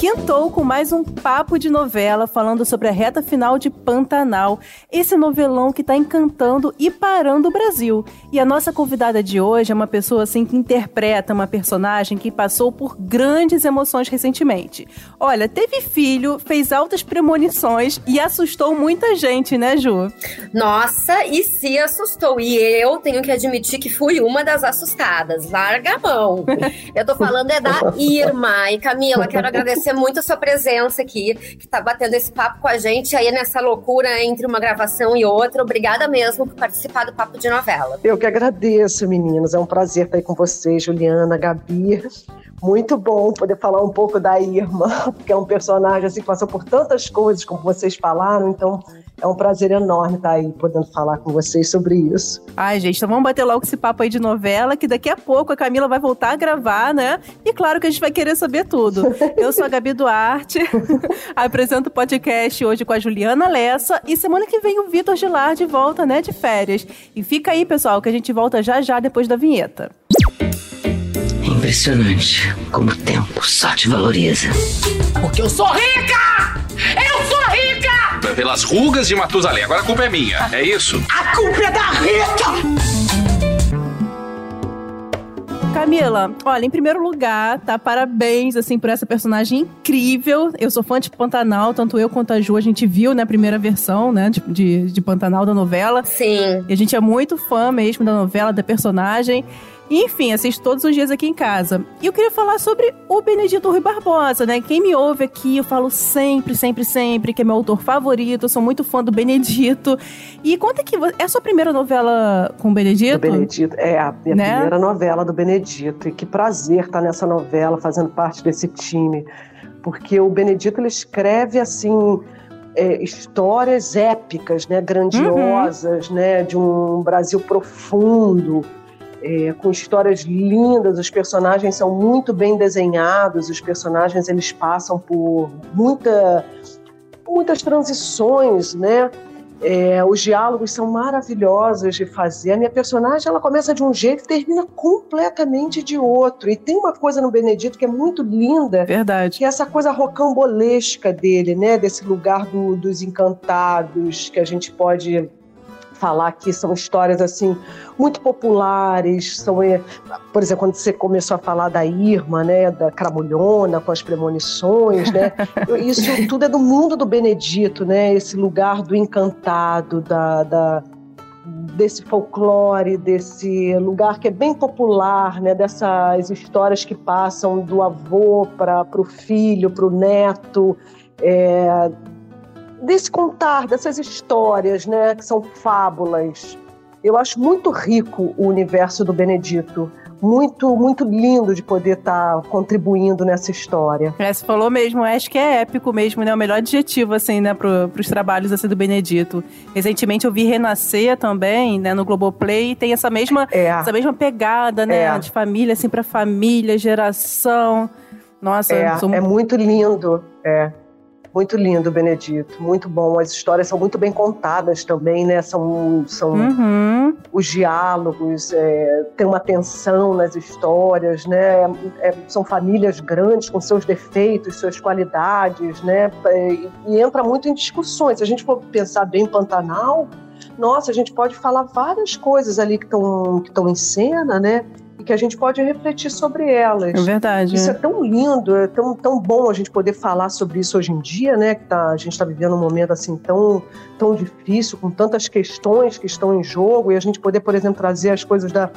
Quintou com mais um papo de novela falando sobre a reta final de Pantanal, esse novelão que está encantando e parando o Brasil. E a nossa convidada de hoje é uma pessoa assim que interpreta uma personagem que passou por grandes emoções recentemente. Olha, teve filho, fez altas premonições e assustou muita gente, né, Ju? Nossa, e se assustou. E eu tenho que admitir que fui uma das assustadas. Larga a mão. Eu tô falando é da Irma. E Camila, quero agradecer agradecer muito a sua presença aqui, que está batendo esse papo com a gente aí nessa loucura entre uma gravação e outra. Obrigada mesmo por participar do Papo de Novela. Eu que agradeço, meninos. É um prazer estar aí com vocês, Juliana, Gabi. Muito bom poder falar um pouco da Irma, porque é um personagem assim, que passou por tantas coisas, como vocês falaram, então é um prazer enorme estar aí podendo falar com vocês sobre isso. Ai, gente, então vamos bater logo esse papo aí de novela, que daqui a pouco a Camila vai voltar a gravar, né? E claro que a gente vai querer saber tudo. Eu sou a Gabi Duarte, apresento o podcast hoje com a Juliana Lessa e semana que vem o Vitor Gilardi volta, né, de férias. E fica aí, pessoal, que a gente volta já já depois da vinheta. Impressionante como o tempo só te valoriza. Porque eu sou rica! Eu sou rica! Pelas rugas de Matusalém. Agora a culpa é minha, é isso? A culpa é da Rita! Camila, olha, em primeiro lugar, tá? Parabéns, assim, por essa personagem incrível. Eu sou fã de Pantanal, tanto eu quanto a Ju, a gente viu, né, a primeira versão, né, de, de, de Pantanal da novela. Sim. E a gente é muito fã mesmo da novela, da personagem. Enfim, assisto todos os dias aqui em casa. E eu queria falar sobre o Benedito Rui Barbosa, né? Quem me ouve aqui, eu falo sempre, sempre, sempre que é meu autor favorito. Eu sou muito fã do Benedito. E conta que é a sua primeira novela com o Benedito? Do Benedito, é a minha né? primeira novela do Benedito. E que prazer estar nessa novela, fazendo parte desse time. Porque o Benedito, ele escreve assim... É, histórias épicas, né, grandiosas, uhum. né, de um Brasil profundo, é, com histórias lindas, os personagens são muito bem desenhados, os personagens eles passam por muita, muitas transições, né? É, os diálogos são maravilhosos de fazer. A minha personagem ela começa de um jeito e termina completamente de outro. E tem uma coisa no Benedito que é muito linda, verdade, que é essa coisa rocambolesca dele, né? Desse lugar do, dos encantados que a gente pode falar que são histórias assim muito populares, são, é, por exemplo, quando você começou a falar da Irma, né, da Cramulhona com as premonições, né, isso tudo é do mundo do Benedito, né, esse lugar do encantado, da, da desse folclore, desse lugar que é bem popular, né, dessas histórias que passam do avô para o filho, para o neto, é, desse contar, dessas histórias, né, que são fábulas. Eu acho muito rico o universo do Benedito. Muito, muito lindo de poder estar tá contribuindo nessa história. É, você falou mesmo, acho que é épico mesmo, né? O melhor adjetivo, assim, né, para os trabalhos assim, do Benedito. Recentemente eu vi Renascer também, né, no Globoplay, e tem essa mesma, é. essa mesma pegada, né, é. de família, assim, para família, geração. Nossa, é, sou... é muito lindo. É. Muito lindo, Benedito. Muito bom. As histórias são muito bem contadas também, né? São, são uhum. os diálogos, é, tem uma tensão nas histórias, né? É, são famílias grandes com seus defeitos, suas qualidades, né? E, e entra muito em discussões. Se a gente for pensar bem em Pantanal, nossa, a gente pode falar várias coisas ali que estão que em cena, né? E que a gente pode refletir sobre elas. É verdade. Isso é, é tão lindo, é tão, tão bom a gente poder falar sobre isso hoje em dia, né? Que tá, a gente está vivendo um momento assim tão, tão difícil, com tantas questões que estão em jogo, e a gente poder, por exemplo, trazer as coisas da.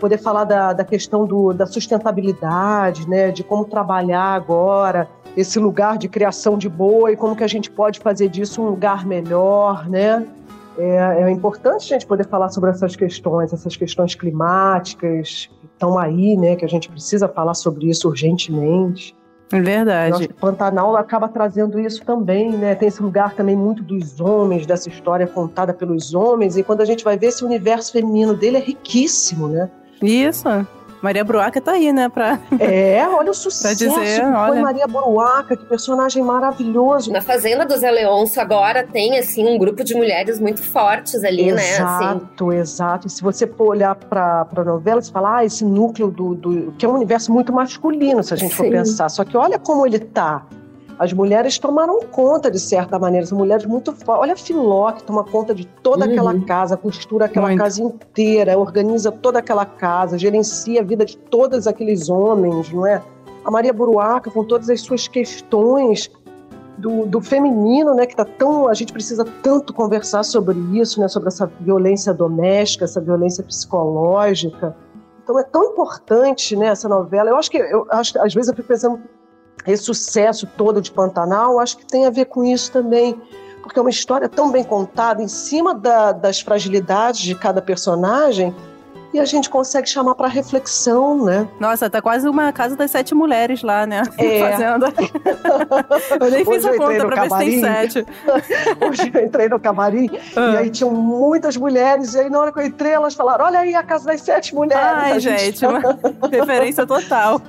poder falar da, da questão do, da sustentabilidade, né? De como trabalhar agora esse lugar de criação de boa e como que a gente pode fazer disso um lugar melhor, né? É, é, importante a gente poder falar sobre essas questões, essas questões climáticas estão aí, né? Que a gente precisa falar sobre isso urgentemente. É verdade. Pantanal acaba trazendo isso também, né? Tem esse lugar também muito dos homens, dessa história contada pelos homens, e quando a gente vai ver esse universo feminino dele é riquíssimo, né? Isso. Maria Bruaca tá aí, né? Pra... É, olha o sucesso dizer, que olha. foi Maria Bruaca, que personagem maravilhoso. Na Fazenda do Zé Leôncio agora tem, assim, um grupo de mulheres muito fortes ali, né? Assim, Exato, exato. E se você for olhar para a novela, você fala, ah, esse núcleo do, do. que é um universo muito masculino, se a gente for Sim. pensar. Só que olha como ele tá. As mulheres tomaram conta, de certa maneira, são mulheres muito fortes. Olha a Filó, que toma conta de toda Uhum. aquela casa, costura aquela Muito. casa inteira, organiza toda aquela casa, gerencia a vida de todos aqueles homens, não é? A Maria Buruaca, com todas as suas questões do, do feminino, né, que tá tão, a gente precisa tanto conversar sobre isso, né, sobre essa violência doméstica, essa violência psicológica. Então é tão importante, né, essa novela. Eu acho que, eu acho, que, às vezes eu fico pensando, esse sucesso todo de Pantanal, acho que tem a ver com isso também, porque é uma história tão bem contada, em cima da- das fragilidades de cada personagem, e a gente consegue chamar para reflexão, né? Nossa, tá quase uma casa das sete mulheres lá, né? É. Fazenda. eu nem fiz Hoje eu a entrei conta no pra ver se tem camarim. sete. Hoje eu entrei no camarim Ah. e aí tinham muitas mulheres, e aí na hora que eu entrei, elas falaram: olha aí a casa das sete mulheres. Ai, A gente, uma referência total.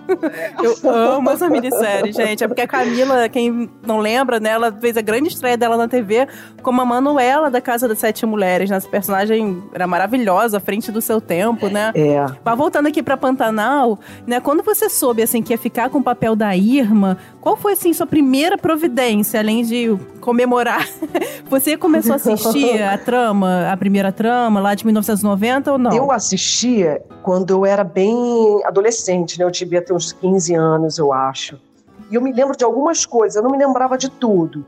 Eu amo essa minissérie, gente. É porque a Camila, quem não lembra, né, ela fez a grande estreia dela na TV como a Manuela da Casa das Sete Mulheres, né? Essa personagem era maravilhosa, à frente do seu tempo, né? É. Mas voltando aqui pra Pantanal, né? Quando você soube, assim, que ia ficar com o papel da Irma, qual foi, assim, sua primeira providência, além de comemorar? Você começou a assistir a trama, a primeira trama, lá de 1990 ou não? Eu assistia quando eu era bem adolescente, né? Eu devia ter uns 15 anos, eu acho. E eu me lembro de algumas coisas, eu não me lembrava de tudo.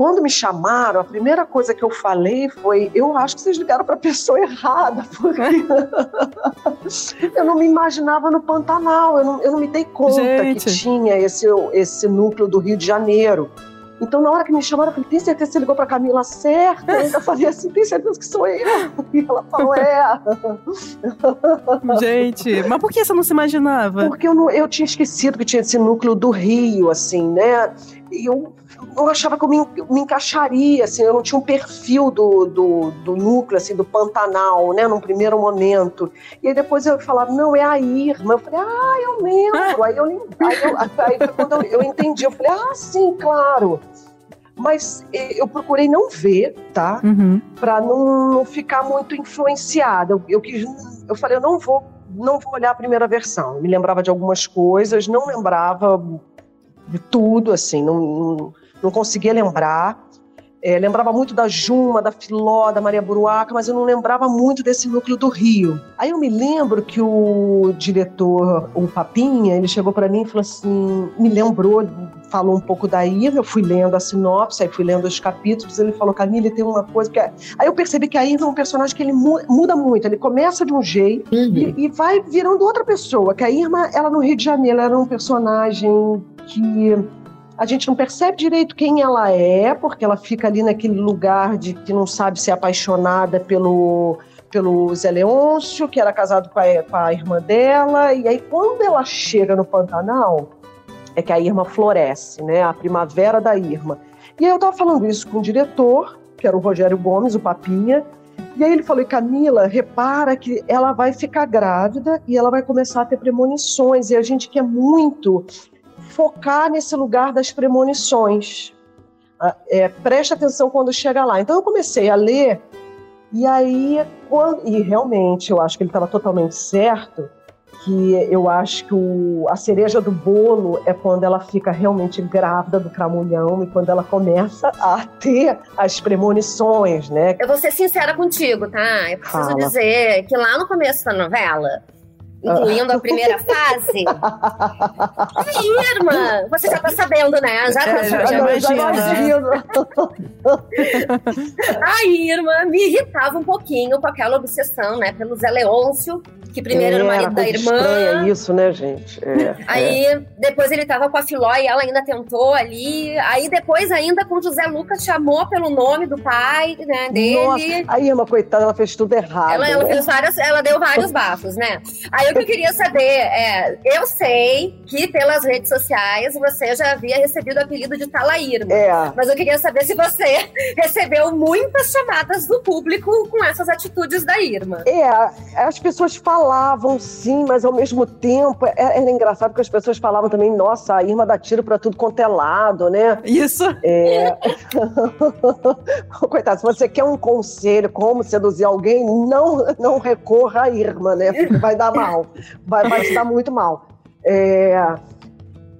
Quando me chamaram, a primeira coisa que eu falei foi: eu acho que vocês ligaram para a pessoa errada, porque eu não me imaginava no Pantanal, eu não, eu não me dei conta Gente. que tinha esse, esse núcleo do Rio de Janeiro. Então, na hora que me chamaram, eu falei: tem certeza que você ligou para Camila certa? Eu ainda falei assim: tem certeza que sou eu? E ela falou: é. Gente, mas por que você não se imaginava? Porque eu, não- eu tinha esquecido que tinha esse núcleo do Rio, assim, né? E eu, eu achava que eu me, me encaixaria, assim, eu não tinha um perfil do, do, do núcleo, assim, do Pantanal, né? Num primeiro momento. E aí depois eu falava, não, é a Irma. Eu falei, ah, eu lembro. aí eu. Aí, eu, aí foi quando eu, eu entendi, eu falei, ah, sim, claro. Mas eh, eu procurei não ver, tá? Uhum. para não, não ficar muito influenciada. Eu, eu, quis, eu falei, eu não vou, não vou olhar a primeira versão. Eu me lembrava de algumas coisas, não lembrava de tudo, assim, não, não, não conseguia lembrar. É, lembrava muito da Juma, da Filó, da Maria Buruaca, mas eu não lembrava muito desse núcleo do Rio. Aí eu me lembro que o diretor, o Papinha, ele chegou para mim e falou assim, me lembrou, falou um pouco da Irma, eu fui lendo a sinopse, aí fui lendo os capítulos, ele falou, Camila, tem uma coisa... Porque... Aí eu percebi que a Irma é um personagem que ele mu- muda muito, ele começa de um jeito e, e vai virando outra pessoa, que a Irma, ela no Rio de Janeiro, ela era um personagem que a gente não percebe direito quem ela é, porque ela fica ali naquele lugar de que não sabe se é apaixonada pelo, pelo Zé Leôncio, que era casado com a, com a irmã dela, e aí quando ela chega no Pantanal, é que a Irma floresce, né? A primavera da Irma. E aí eu tava falando isso com o diretor, que era o Rogério Gomes, o Papinha, e aí ele falou, Camila, repara que ela vai ficar grávida e ela vai começar a ter premonições, e a gente quer muito focar nesse lugar das premonições. Ah, é, preste atenção quando chega lá. Então eu comecei a ler, e aí, quando, e realmente eu acho que ele estava totalmente certo, que eu acho que o, a cereja do bolo é quando ela fica realmente grávida do cramulhão e quando ela começa a ter as premonições, né? Eu vou ser sincera contigo, tá? Eu preciso Fala. dizer que lá no começo da novela, incluindo a primeira fase, a Irma, você já tá sabendo, né? Já tá É, já- sabendo. já imagino. A Irma me irritava um pouquinho com aquela obsessão, né? Pelo Zé Leôncio, que primeiro era o marido da irmã. estranha isso, né, gente? É, é. Aí depois ele tava com a Filó e ela ainda tentou ali. Aí depois ainda com o José Lucas chamou pelo nome do pai, né, dele. Nossa, a Irma, coitada, ela fez tudo errado. Ela, ela né? fez várias, ela deu vários bafos, né? Aí aí o que eu queria saber é, eu sei que pelas redes sociais você já havia recebido o apelido de Talairma. É. Mas eu queria saber se você recebeu muitas chamadas do público com essas atitudes da Irma. É, as pessoas falavam sim, mas ao mesmo tempo é- era engraçado que as pessoas falavam também, nossa, a Irma dá tiro pra tudo quanto é lado, né? Isso. É... Coitado, se você quer um conselho como seduzir alguém, não, não recorra à Irma, né? Porque vai dar mal. Vai, vai te dar muito mal. É,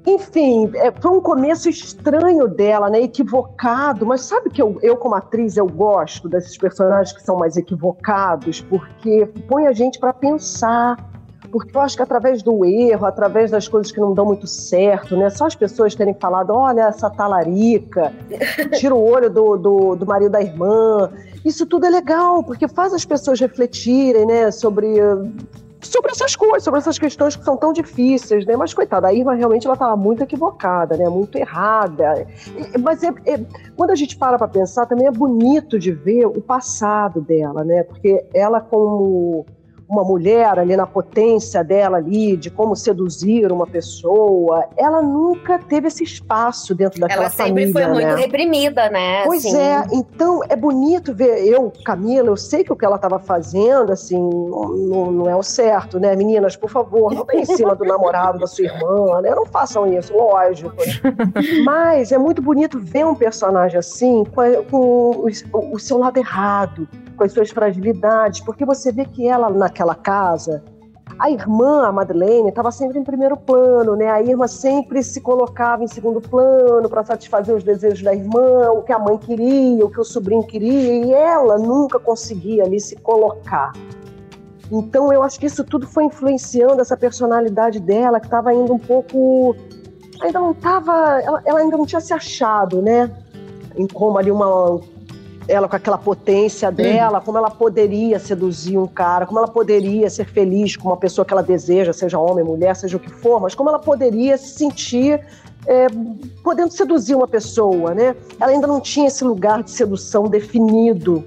Enfim, é, foi um começo estranho dela, né? Equivocado. Mas sabe que eu, eu, como atriz, eu gosto desses personagens que são mais equivocados, porque põe a gente para pensar. Porque eu acho que através do erro, através das coisas que não dão muito certo, né? Só as pessoas terem falado, olha essa talarica, tira o olho do, do, do marido da irmã. Isso tudo é legal, porque faz as pessoas refletirem, né? Sobre sobre essas coisas, sobre essas questões que são tão difíceis, né? Mas coitada, a Irma realmente ela estava muito equivocada, né? Muito errada. Mas é, é- quando a gente para para pensar, também é bonito de ver o passado dela, né? Porque ela como uma mulher ali na potência dela ali, de como seduzir uma pessoa, ela nunca teve esse espaço dentro daquela Ela sempre família, foi muito né? reprimida, né? Pois assim. é, então é bonito ver eu, Camila, eu sei que o que ela estava fazendo, assim, não, não- é o certo, né? Meninas, por favor, não vem em cima do namorado da sua irmã, né? Não façam isso, lógico. Mas é muito bonito ver um personagem assim, com, a- com o, o seu lado errado, com as suas fragilidades, porque você vê que ela, naquela casa, a irmã, a Madeleine, estava sempre em primeiro plano, né? A irmã sempre se colocava em segundo plano para satisfazer os desejos da irmã, o que a mãe queria, o que o sobrinho queria, e ela nunca conseguia ali se colocar. Então eu acho que isso tudo foi influenciando essa personalidade dela, que estava ainda um pouco. Ainda não estava. Ela, ela ainda não tinha se achado, né? Em como ali uma. Ela com aquela potência dela, como ela poderia seduzir um cara, como ela poderia ser feliz com uma pessoa que ela deseja, seja homem, mulher, seja o que for, mas como ela poderia se sentir é, podendo seduzir uma pessoa, né? Ela ainda não tinha esse lugar de sedução definido.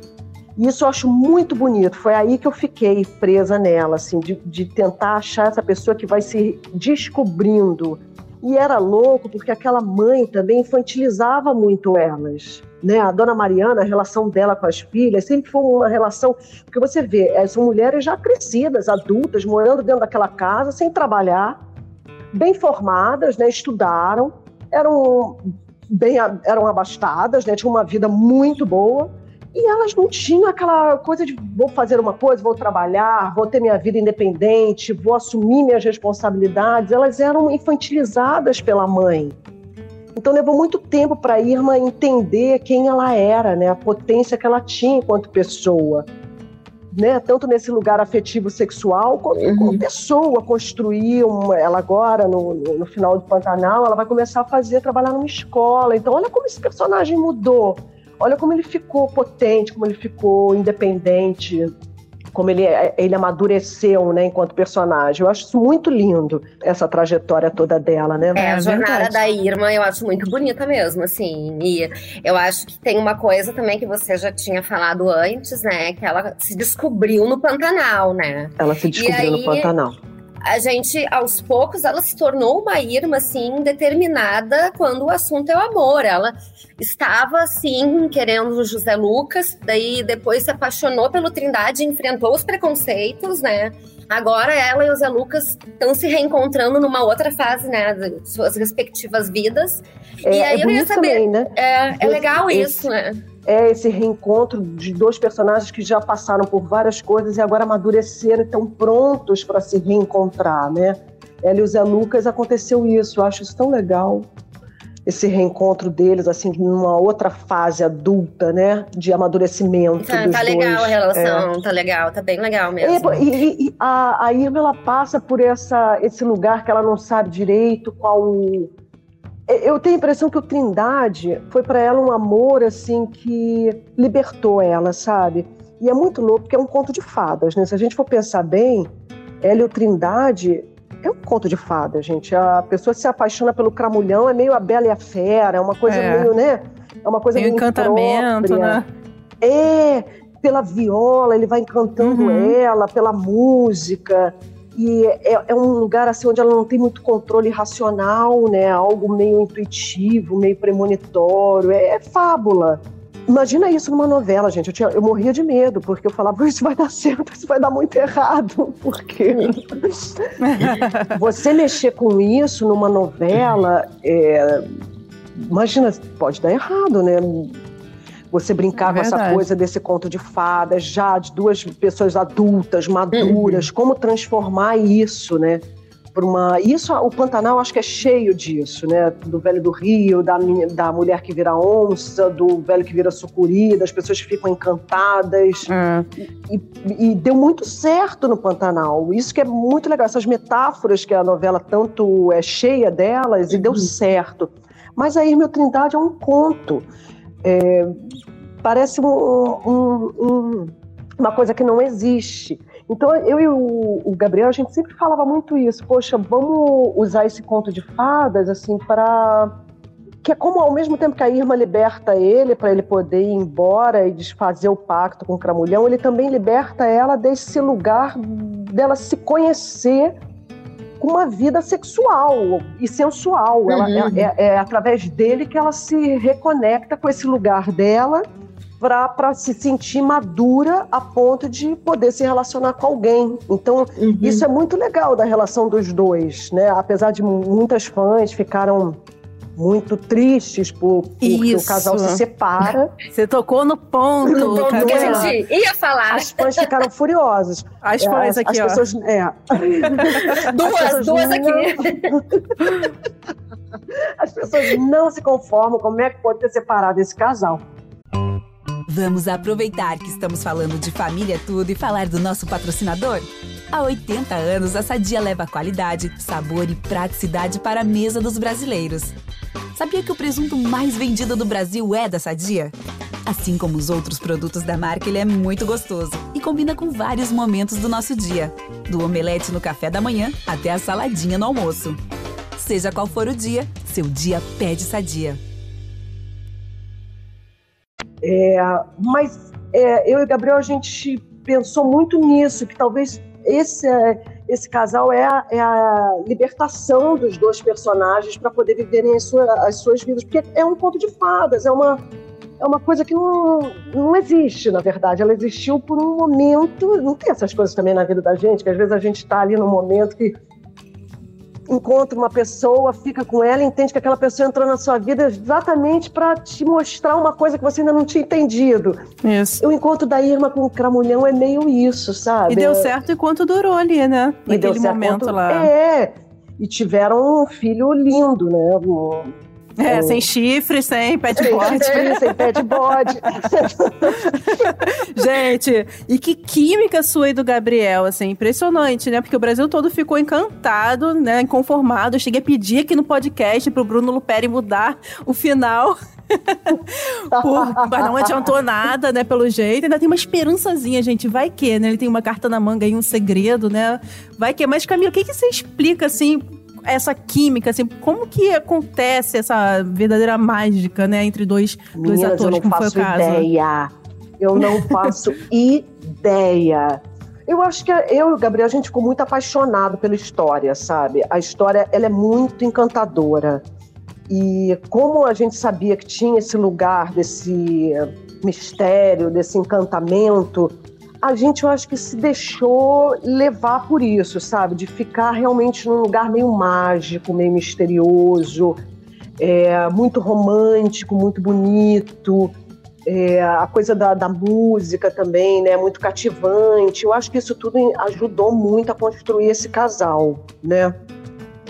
E isso eu acho muito bonito. Foi aí que eu fiquei presa nela, assim, de, de tentar achar essa pessoa que vai se descobrindo. E era louco porque aquela mãe também infantilizava muito elas. Né? A dona Mariana, a relação dela com as filhas sempre foi uma relação. Porque você vê, eh, são mulheres já crescidas, adultas, morando dentro daquela casa, sem trabalhar, bem formadas, né? estudaram, eram bem eram abastadas, né? tinham uma vida muito boa. E elas não tinham aquela coisa de vou fazer uma coisa, vou trabalhar, vou ter minha vida independente, vou assumir minhas responsabilidades. Elas eram infantilizadas pela mãe. Então levou muito tempo para a Irma entender quem ela era, né? a potência que ela tinha enquanto pessoa. Né? Tanto nesse lugar afetivo sexual, como, Uhum. como pessoa, construir uma, ela agora, no, no, no final do Pantanal, ela vai começar a fazer, trabalhar numa escola. Então olha como esse personagem mudou. Olha como ele ficou potente, como ele ficou independente, como ele, ele amadureceu, né, enquanto personagem. Eu acho isso muito lindo, essa trajetória toda dela, né? É, a É jornada da Irma eu acho muito bonita mesmo, assim. E eu acho que tem uma coisa também que você já tinha falado antes, né? Que ela se descobriu no Pantanal, né? Ela se descobriu no aí- Pantanal. A gente, aos poucos, ela se tornou uma Irma, assim, determinada quando o assunto é o amor. Ela estava, assim, querendo o José Lucas, daí depois se apaixonou pelo Trindade, enfrentou os preconceitos, né? Agora ela e o Zé Lucas estão se reencontrando numa outra fase, né? De suas respectivas vidas. É, e aí é eu ia saber. também, né? É, é legal esse- isso, né? É esse reencontro de dois personagens que já passaram por várias coisas e agora amadureceram e estão prontos para se reencontrar, né? Ela e o Zé Lucas aconteceu isso. Eu acho isso tão legal. Esse reencontro deles, assim, numa outra fase adulta, né? De amadurecimento. Tá, tá legal dois. a relação, tá legal, tá bem legal mesmo. É, e, e- e a, a Irma ela passa por essa, esse lugar que ela não sabe direito qual. É, Eu tenho a impressão que o Trindade foi para ela um amor assim que libertou ela, sabe? E é muito louco porque é um conto de fadas, né? Se a gente for pensar bem, ela e o Trindade é um conto de fadas, gente. A pessoa se apaixona pelo cramulhão, é meio a Bela e a Fera, é uma coisa É. meio, né? É uma coisa um meio encantamento, imprópria. né? É, pela viola, ele vai encantando Uhum. ela, pela música. E é, é, um lugar assim onde ela não tem muito controle racional, né? Algo meio intuitivo, meio premonitório, é, é fábula. Imagina isso numa novela, gente. Eu, tinha, eu morria de medo, porque eu falava, isso vai dar certo, isso vai dar muito errado. Porque você mexer com isso numa novela, é... imagina, pode dar errado, né? Você brincar é com essa coisa desse conto de fadas, já de duas pessoas adultas, maduras, uhum. como transformar isso, né? por uma. Isso, o Pantanal acho que é cheio disso, né? Do velho do Rio, da, da mulher que vira onça, do velho que vira sucuri, das pessoas que ficam encantadas. É. E, e, deu muito certo no Pantanal. Isso que é muito legal, essas metáforas que a novela tanto é cheia delas, e deu uhum. certo. Mas aí, meu Trindade é um conto. É, parece um, um, um, uma coisa que não existe. Então, eu e o, o, Gabriel, a gente sempre falava muito isso. Poxa, vamos usar esse conto de fadas, assim, para. Que é como, ao mesmo tempo que a Irma liberta ele, para ele poder ir embora e desfazer o pacto com o Cramulhão, ele também liberta ela desse lugar dela se conhecer com uma vida sexual e sensual. Ela, uhum. é, é, é através dele que ela se reconecta com esse lugar dela para se sentir madura a ponto de poder se relacionar com alguém. Então, uhum. isso é muito legal da relação dos dois, né? Apesar de muitas fãs ficaram muito tristes por, porque o casal se separa. Você tocou no ponto. No ponto que a gente ia falar. As fãs ficaram furiosas. As fãs aqui, as ó. Pessoas, é. Duas, pessoas duas não... aqui. As pessoas não se conformam como é que pode ter separado esse casal. Vamos aproveitar que estamos falando de família tudo e falar do nosso patrocinador? Há 80 anos, a Sadia leva qualidade, sabor e praticidade para a mesa dos brasileiros. Sabia que o presunto mais vendido do Brasil é da Sadia? Assim como os outros produtos da marca, ele é muito gostoso e combina com vários momentos do nosso dia, do omelete no café da manhã até a saladinha no almoço. Seja qual for o dia, seu dia pede Sadia. É, mas é, eu e Gabriel, a gente pensou muito nisso, que talvez esse, esse casal é a, é a libertação dos dois personagens para poder viverem as, sua, as suas vidas, porque é um conto de fadas, é uma, é uma coisa que não, não existe, na verdade. Ela existiu por um momento. Não tem essas coisas também na vida da gente, que às vezes a gente está ali num momento que encontra uma pessoa, fica com ela, entende que aquela pessoa entrou na sua vida exatamente para te mostrar uma coisa que você ainda não tinha entendido. Isso. O encontro da Irma com o Cramulhão é meio isso, sabe? E deu certo enquanto durou ali, né? E Naquele momento lá. É. E tiveram um filho lindo, né? É, sem chifre, sem pé de bode. sem pé de bode. Gente, e que química sua e do Gabriel, assim, impressionante, né? Porque o Brasil todo ficou encantado, né? Inconformado. Eu cheguei a pedir aqui no podcast pro Bruno Luperi mudar o final. Por, mas não adiantou nada, né? Pelo jeito. Ainda tem uma esperançazinha, gente. Vai que, né? Ele tem uma carta na manga e um segredo, né? Vai que. Mas, Camila, o que, que você explica, assim, essa química, assim, como que acontece essa verdadeira mágica, né, entre dois, Meninas, dois atores, como foi o caso? Ideia. Eu não faço ideia. Eu acho que eu e o Gabriel, a gente ficou muito apaixonado pela história, sabe? A história, ela é muito encantadora. E como a gente sabia que tinha esse lugar desse mistério, desse encantamento, a gente, eu acho que se deixou levar por isso, sabe? De ficar realmente num lugar meio mágico, meio misterioso, é, muito romântico, muito bonito. É, a coisa da, da, música também, né? Muito cativante. Eu acho que isso tudo ajudou muito a construir esse casal, né?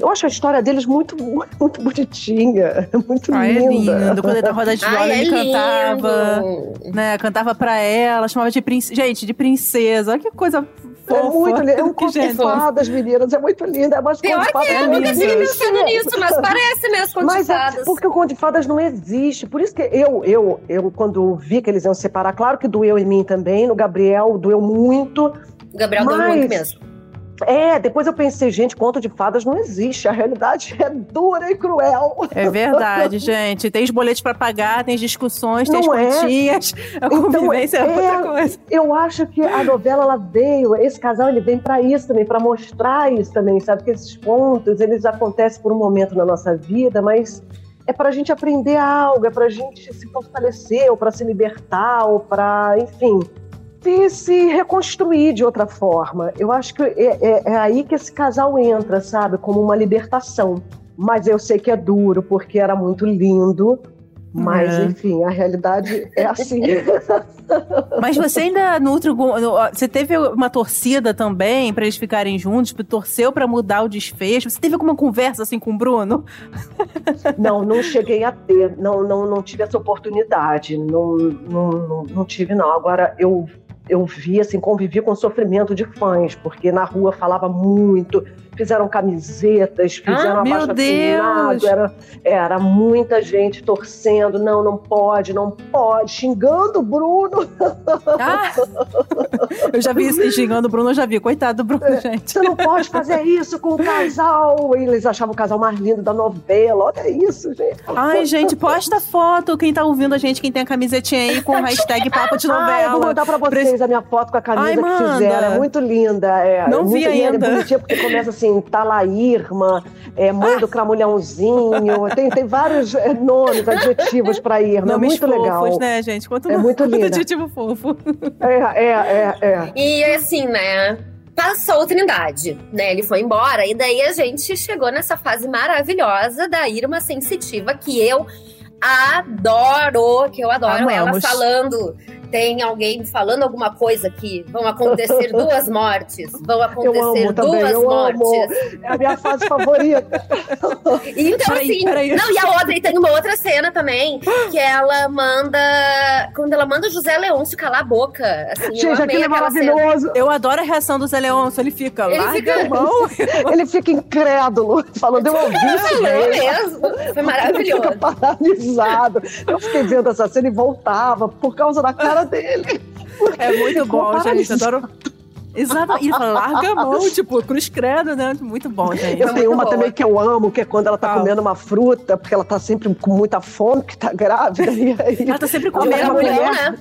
Eu acho a história deles muito, muito bonitinha, muito ah, linda. É lindo. Quando ele na roda de viola, ele é cantava, né? Cantava pra ela, chamava de princesa. Gente, de princesa. Olha que coisa Fofa. É muito lindo. É um conto de fadas, meninas. É muito lindo. É mais Pior conto de fadas. Eu nunca tinha pensado nisso, mas parece mesmo conto mas de é fadas. É porque o conto de fadas não existe. Por isso que eu, eu, eu, quando vi que eles iam separar, claro que doeu em mim também. No Gabriel, doeu muito. O Gabriel mas... doeu muito mesmo É, depois eu pensei, gente, conto de fadas não existe. A realidade é dura e cruel. É verdade, gente. Tem os boletos para pagar, tem as discussões, tem Não as é? continhas. A Então, convivência é, é, outra coisa. Eu acho que a novela ela veio, esse casal ele vem para isso também, para mostrar isso também, sabe? Que esses pontos eles acontecem por um momento na nossa vida, mas é para a gente aprender algo, é para a gente se fortalecer, ou para se libertar, ou para, enfim, se, se reconstruir de outra forma. Eu acho que é, é- é aí que esse casal entra, sabe? Como uma libertação. Mas eu sei que é duro, porque era muito lindo. Mas, É. enfim, a realidade é assim. Mas você ainda nutre Você teve uma torcida também pra eles ficarem juntos? Tipo, torceu pra mudar o desfecho? Você teve alguma conversa assim com o Bruno? Não, não cheguei a ter, não, não, não tive essa oportunidade, não, não, não, não tive não. Agora eu eu vi assim, convivi com o sofrimento de fãs, porque na rua falava muito, fizeram camisetas, fizeram Ah, meu Deus! era, era muita gente torcendo, não, não pode, não pode, xingando o Bruno. Ah! Eu já vi isso xingando o Bruno, eu já vi. Coitado do Bruno, gente. Você não pode fazer isso com o casal. E eles achavam o casal mais lindo da novela. Olha isso, gente. Ai, gente, posta foto. Quem tá ouvindo a gente, quem tem a camisetinha aí com o hashtag Papo de Ah, eu vou Novela. mandar pra vocês a minha foto com a camisa Ai, que manda. fizeram. É muito linda. É, Não é vi muito linda, ainda. É bonitinha porque começa assim, tá lá Irma, é, mãe do cramulhãozinho. Tem, tem vários é, nomes, adjetivos pra Irma. é Nomes muito legal. fofos, né, gente? Quanto É muito quanto adjetivo fofo. É, é, é, é. E assim, né? Passou o Trindade, né? Ele foi embora. E daí a gente chegou nessa fase maravilhosa da Irma Sensitiva, que eu adoro, que eu adoro ela Amamos. falando. Tem alguém falando alguma coisa aqui? Vão acontecer duas mortes. Vão Eu acontecer amo também, duas eu mortes. amo. É a minha fase favorita. Então, Peraí, assim. peraí. Não, e a outra, e tem uma outra cena também, que ela manda. Quando ela manda o José Leôncio calar a boca. Assim, eu Gente, amei aquilo é aquela cena. maravilhoso. Eu adoro a reação do Zé Leôncio. Ele fica, Ele fica- mão. Ele fica incrédulo, falando, eu ouvi isso Falou mesmo. mesmo. Foi Fica maravilhoso. Paralisado. Eu fiquei vendo essa cena e voltava por causa da cara dele. É muito bom, gente. Adoro. Exato. E fala, larga a mão, tipo, cruz credo, né? Muito bom, gente. Eu tenho uma boa. também que eu amo, que é quando ela tá comendo uma fruta, porque ela tá sempre com muita fome, que tá grávida. E aí Ela tá sempre Ela comendo. mulher, mulher. né?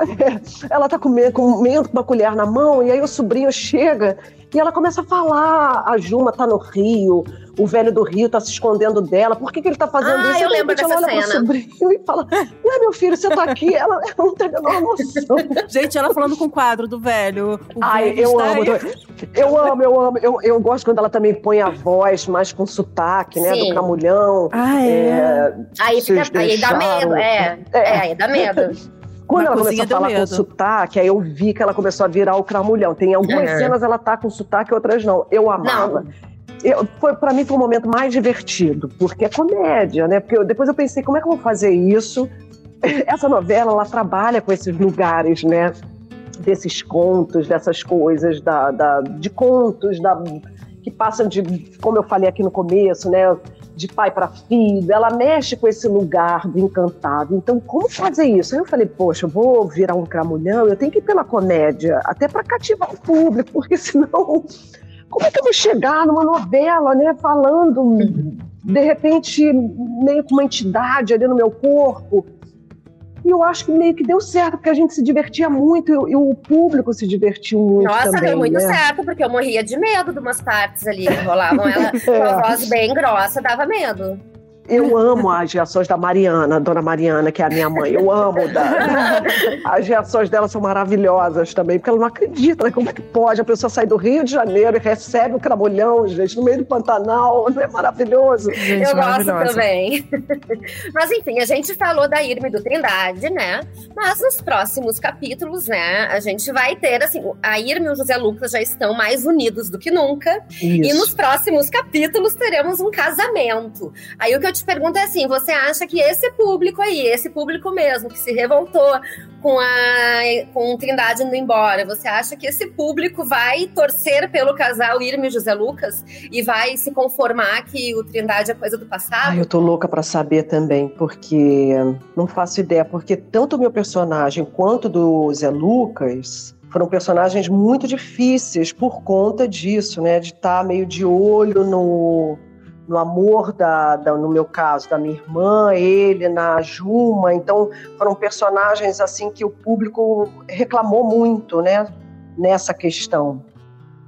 ela tá comendo, comendo com uma colher na mão, e aí o sobrinho chega e ela começa a falar. A Juma tá no Rio, o velho do Rio tá se escondendo dela. Por que, que ele tá fazendo Ah, isso? eu E de lembro repente ela dessa olha pro cena. sobrinho e fala: Ué, meu filho, você tá aqui? Ela, ela não tem a menor noção. Gente, ela falando com o quadro do velho. O Ai, velho eu amo. aí. Eu amo, eu amo. Eu, eu gosto quando ela também põe a voz mais com sotaque, né? Sim. Do camulhão. Ah, é. É, Aí, fica, aí dá medo, é. É. É, aí dá medo. Quando Na ela começou a falar com medo. sotaque, aí eu vi que ela começou a virar o cramulhão. Tem algumas Uhum. cenas ela tá com sotaque, outras não. Eu amava. Eu, foi, pra mim foi o momento mais divertido, porque é comédia, né? Porque eu- depois eu pensei, como é que eu vou fazer isso? Essa novela, ela trabalha com esses lugares, né? Desses contos, dessas coisas, da, da- de contos, da, que passam de, como eu falei aqui no começo, né? De pai para filho, ela mexe com esse lugar do encantado. Então, como fazer isso? Aí eu falei, poxa, eu vou virar um cramulhão, eu tenho que ir pela comédia, até para cativar o público, porque senão como é que eu vou chegar numa novela, né, falando de repente meio com uma entidade ali no meu corpo? E eu acho que meio que deu certo, porque a gente se divertia muito e, o público se divertiu muito Nossa, também, deu muito né? certo, porque eu morria de medo de umas partes ali que rolavam. Ela com a voz bem grossa, dava medo. Eu amo as reações da Mariana, a dona Mariana, que é a minha mãe. Eu amo. Da... As reações dela são maravilhosas também, porque ela não acredita, né? Como é que pode a pessoa sair do Rio de Janeiro e recebe o cramolhão, gente, no meio do Pantanal? Não é maravilhoso? Gente, eu gosto também. Mas enfim, a gente falou da Irma e do Trindade, né? Mas nos próximos capítulos, né, a gente vai ter, assim, a Irma e o José Lucas já estão mais unidos do que nunca. E Isso. nos próximos capítulos teremos um casamento. Aí o que eu te pergunto é assim: você acha que esse público aí, esse público mesmo, que se revoltou com a com o Trindade indo embora, você acha que esse público vai torcer pelo casal Irma e José Lucas e vai se conformar que o Trindade é coisa do passado? Ai, eu tô louca pra saber também, porque não faço ideia, porque tanto o meu personagem quanto do Zé Lucas foram personagens muito difíceis por conta disso, né? De estar tá meio de olho no, no amor da, da, no meu caso, da minha irmã, ele na Juma. Então, foram personagens assim que o público reclamou muito, né? Nessa questão.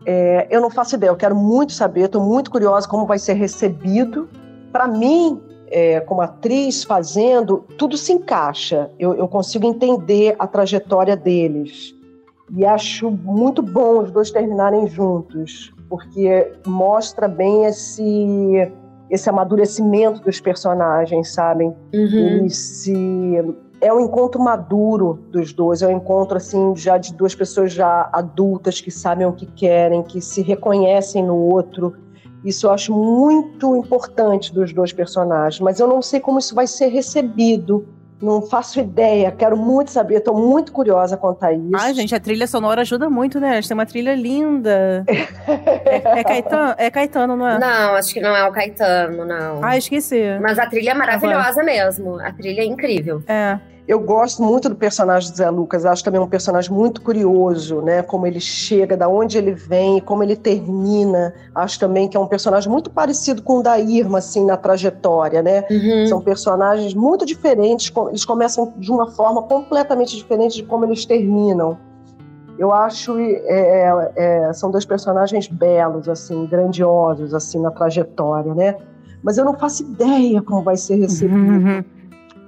É, eu não faço ideia, eu quero muito saber, estou muito curiosa como vai ser recebido. Para mim, é, como atriz fazendo, tudo se encaixa. Eu, eu, consigo entender a trajetória deles. E acho muito bom os dois terminarem juntos, porque mostra bem esse, esse amadurecimento dos personagens, sabem? Uhum. Se é um encontro maduro dos dois, é um encontro assim já de duas pessoas já adultas que sabem o que querem, que se reconhecem no outro. Isso eu acho muito importante dos dois personagens, mas eu não sei como isso vai ser recebido. Não faço ideia, quero muito saber, estou muito curiosa quanto a isso. Ai, gente, a trilha sonora ajuda muito, né? A gente tem uma trilha linda. é, é, Caetano, é Caetano, não é? Não, acho que não é o Caetano, não. Ah, esqueci. Mas a trilha é maravilhosa Agora. mesmo. A trilha é incrível. É. Eu gosto muito do personagem do Zé Lucas, acho também um personagem muito curioso, né? Como ele chega, da onde ele vem, como ele termina. Acho também que é um personagem muito parecido com o da Irma, assim, na trajetória, né? Uhum. São personagens muito diferentes, eles começam de uma forma completamente diferente de como eles terminam. Eu acho é, é, é, são dois personagens belos, assim, grandiosos, assim, na trajetória, né? Mas eu não faço ideia como vai ser recebido. Uhum.